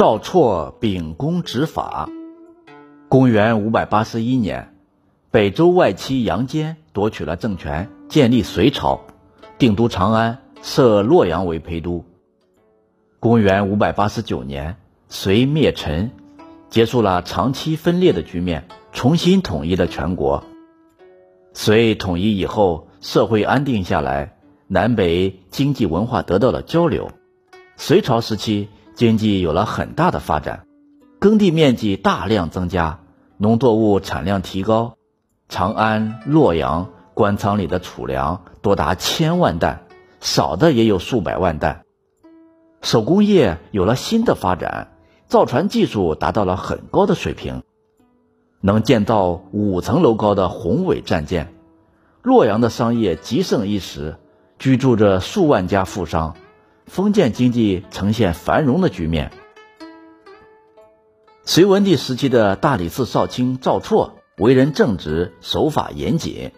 赵绰秉公执法。公元五百八十一年，北周外戚杨坚夺取了政权，建立隋朝，定都长安，设洛阳为陪都。公元五百八十九年，隋灭陈，结束了长期分裂的局面，重新统一了全国。隋统一以后，社会安定下来，南北经济文化得到了交流。隋朝时期，经济有了很大的发展，耕地面积大量增加，农作物产量提高。长安、洛阳官仓里的储粮多达千万担，少的也有数百万担。手工业有了新的发展，造船技术达到了很高的水平。能建造五层楼高的宏伟战舰，洛阳的商业极盛一时，居住着数万家富商，封建经济呈现繁荣的局面。隋文帝时期的大理寺少卿赵绰为人正直，守法严谨，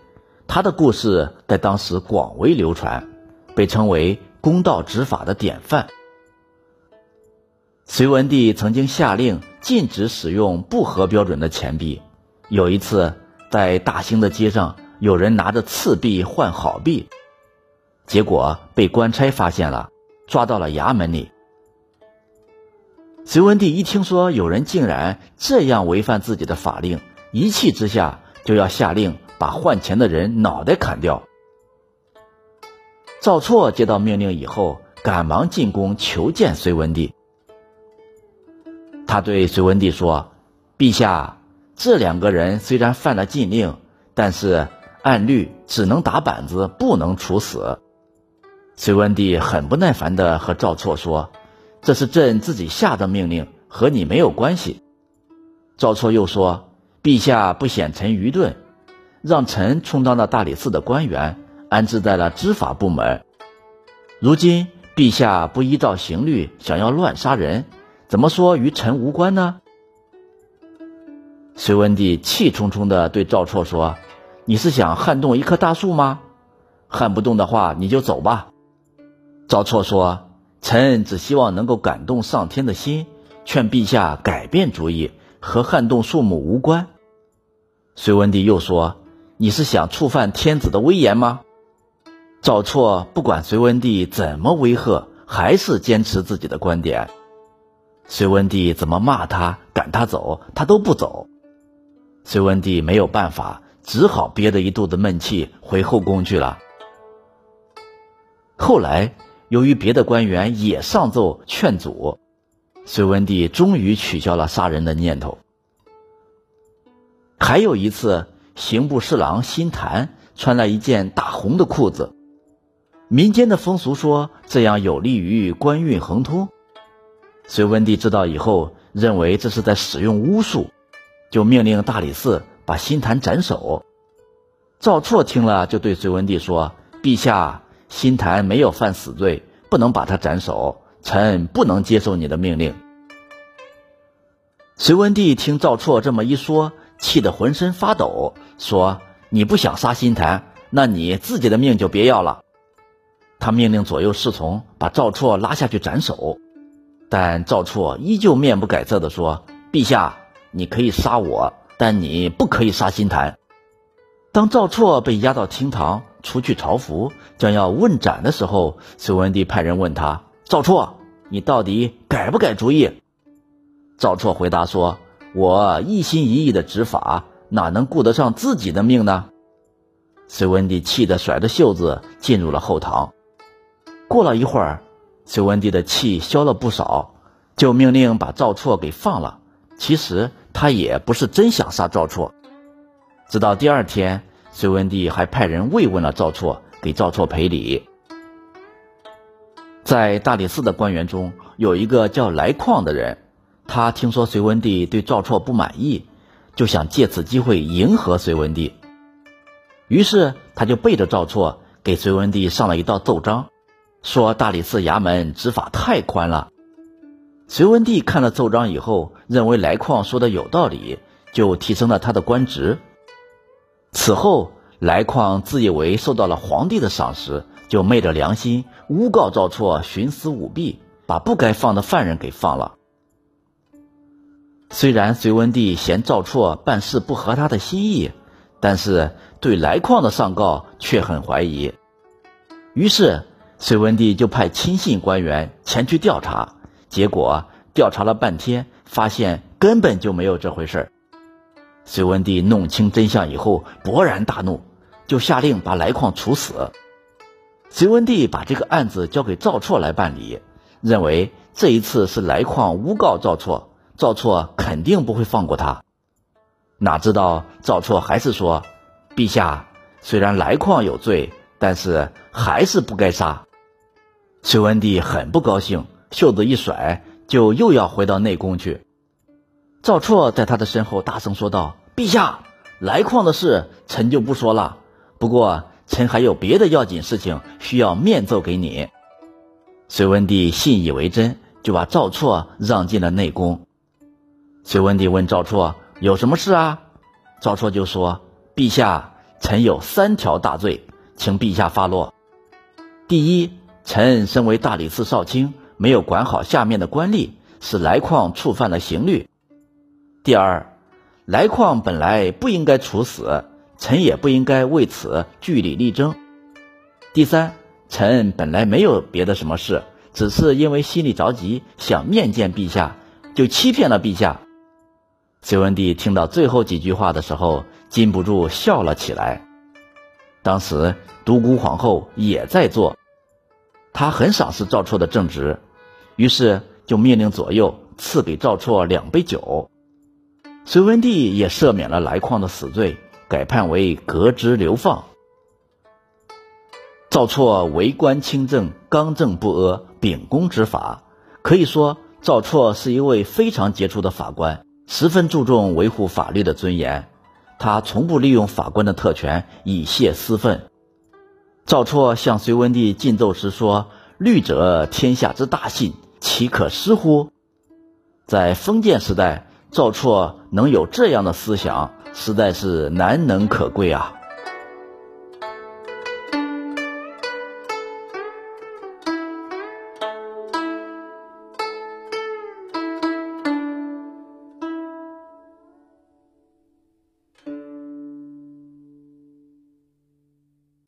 他的故事在当时广为流传，被称为公道执法的典范。隋文帝曾经下令。禁止使用不合标准的钱币。有一次，在大兴的街上，有人拿着次币换好币，结果被官差发现了，抓到了衙门里。隋文帝一听说有人竟然这样违反自己的法令，一气之下就要下令把换钱的人脑袋砍掉。赵错接到命令以后，赶忙进宫求见隋文帝。他对隋文帝说：“陛下，这两个人虽然犯了禁令，但是按律只能打板子，不能处死。”隋文帝很不耐烦地和赵绰说：“这是朕自己下的命令，和你没有关系。”赵绰又说：“陛下不显臣愚钝，让臣充当了大理寺的官员，安置在了执法部门。如今陛下不依照刑律，想要乱杀人。”怎么说与臣无关呢？隋文帝气冲冲地对赵绰说：“你是想撼动一棵大树吗？撼不动的话，你就走吧。”赵绰说：“臣只希望能够感动上天的心，劝陛下改变主意，和撼动树木无关。”隋文帝又说：“你是想触犯天子的威严吗？”赵绰不管隋文帝怎么威吓，还是坚持自己的观点。隋文帝怎么骂他、赶他走，他都不走。隋文帝没有办法，只好憋着一肚子闷气回后宫去了。后来，由于别的官员也上奏劝阻，隋文帝终于取消了杀人的念头。还有一次，刑部侍郎辛谈穿了一件大红的裤子，民间的风俗说这样有利于官运亨通。隋文帝知道以后，认为这是在使用巫术，就命令大理寺把辛谈斩首。赵绰听了，就对隋文帝说：“陛下，辛谈没有犯死罪，不能把他斩首，臣不能接受你的命令。”隋文帝听赵绰这么一说，气得浑身发抖，说：“你不想杀辛谈，那你自己的命就别要了。”他命令左右侍从把赵绰拉下去斩首。但赵绰依旧面不改色地说：“陛下，你可以杀我，但你不可以杀辛谈。”当赵绰被押到厅堂，除去朝服，将要问斩的时候，隋文帝派人问他：“赵绰，你到底改不改主意？”赵绰回答说：“我一心一意的执法，哪能顾得上自己的命呢？”隋文帝气得甩着袖子进入了后堂。过了一会儿。隋文帝的气消了不少，就命令把赵绰给放了。其实他也不是真想杀赵绰。直到第二天，隋文帝还派人慰问了赵绰，给赵绰赔礼。在大理寺的官员中，有一个叫来旷的人，他听说隋文帝对赵绰不满意，就想借此机会迎合隋文帝。于是他就背着赵绰，给隋文帝上了一道奏章。说大理寺衙门执法太宽了。隋文帝看了奏章以后，认为来旷说的有道理，就提升了他的官职。此后，来旷自以为受到了皇帝的赏识，就昧着良心诬告赵绰徇私舞弊，把不该放的犯人给放了。虽然隋文帝嫌赵绰办事不合他的心意，但是对来矿的上告却很怀疑。于是，隋文帝就派亲信官员前去调查，结果调查了半天，发现根本就没有这回事儿。隋文帝弄清真相以后，勃然大怒，就下令把来矿处死。隋文帝把这个案子交给赵绰来办理，认为这一次是来矿诬告赵绰。赵绰肯定不会放过他，哪知道赵绰还是说：“陛下，虽然来矿有罪，但是还是不该杀。”隋文帝很不高兴，袖子一甩，就又要回到内宫去。赵绰在他的身后大声说道：“陛下，来矿的事臣就不说了，不过臣还有别的要紧事情需要面奏给你。”隋文帝信以为真，就把赵绰让进了内宫。隋文帝问赵绰有什么事啊？赵绰就说：“陛下，臣有三条大罪，请陛下发落。第一，臣身为大理寺少卿，没有管好下面的官吏，使来矿触犯了刑律。第二，来矿本来不应该处死，臣也不应该为此据理力争。第三，臣本来没有别的什么事，只是因为心里着急，想面见陛下，就欺骗了陛下。”隋文帝听到最后几句话的时候，禁不住笑了起来。当时独孤皇后也在座，她很赏识赵绰的正直，于是就命令左右赐给赵绰两杯酒。隋文帝也赦免了来矿的死罪，改判为革职流放。赵绰为官清正，刚正不阿，秉公执法，可以说赵绰是一位非常杰出的法官。十分注重维护法律的尊严，他从不利用法官的特权以泄私愤。赵绰向隋文帝进奏时说：“律者，天下之大信，岂可失乎？”在封建时代，赵绰能有这样的思想，实在是难能可贵啊。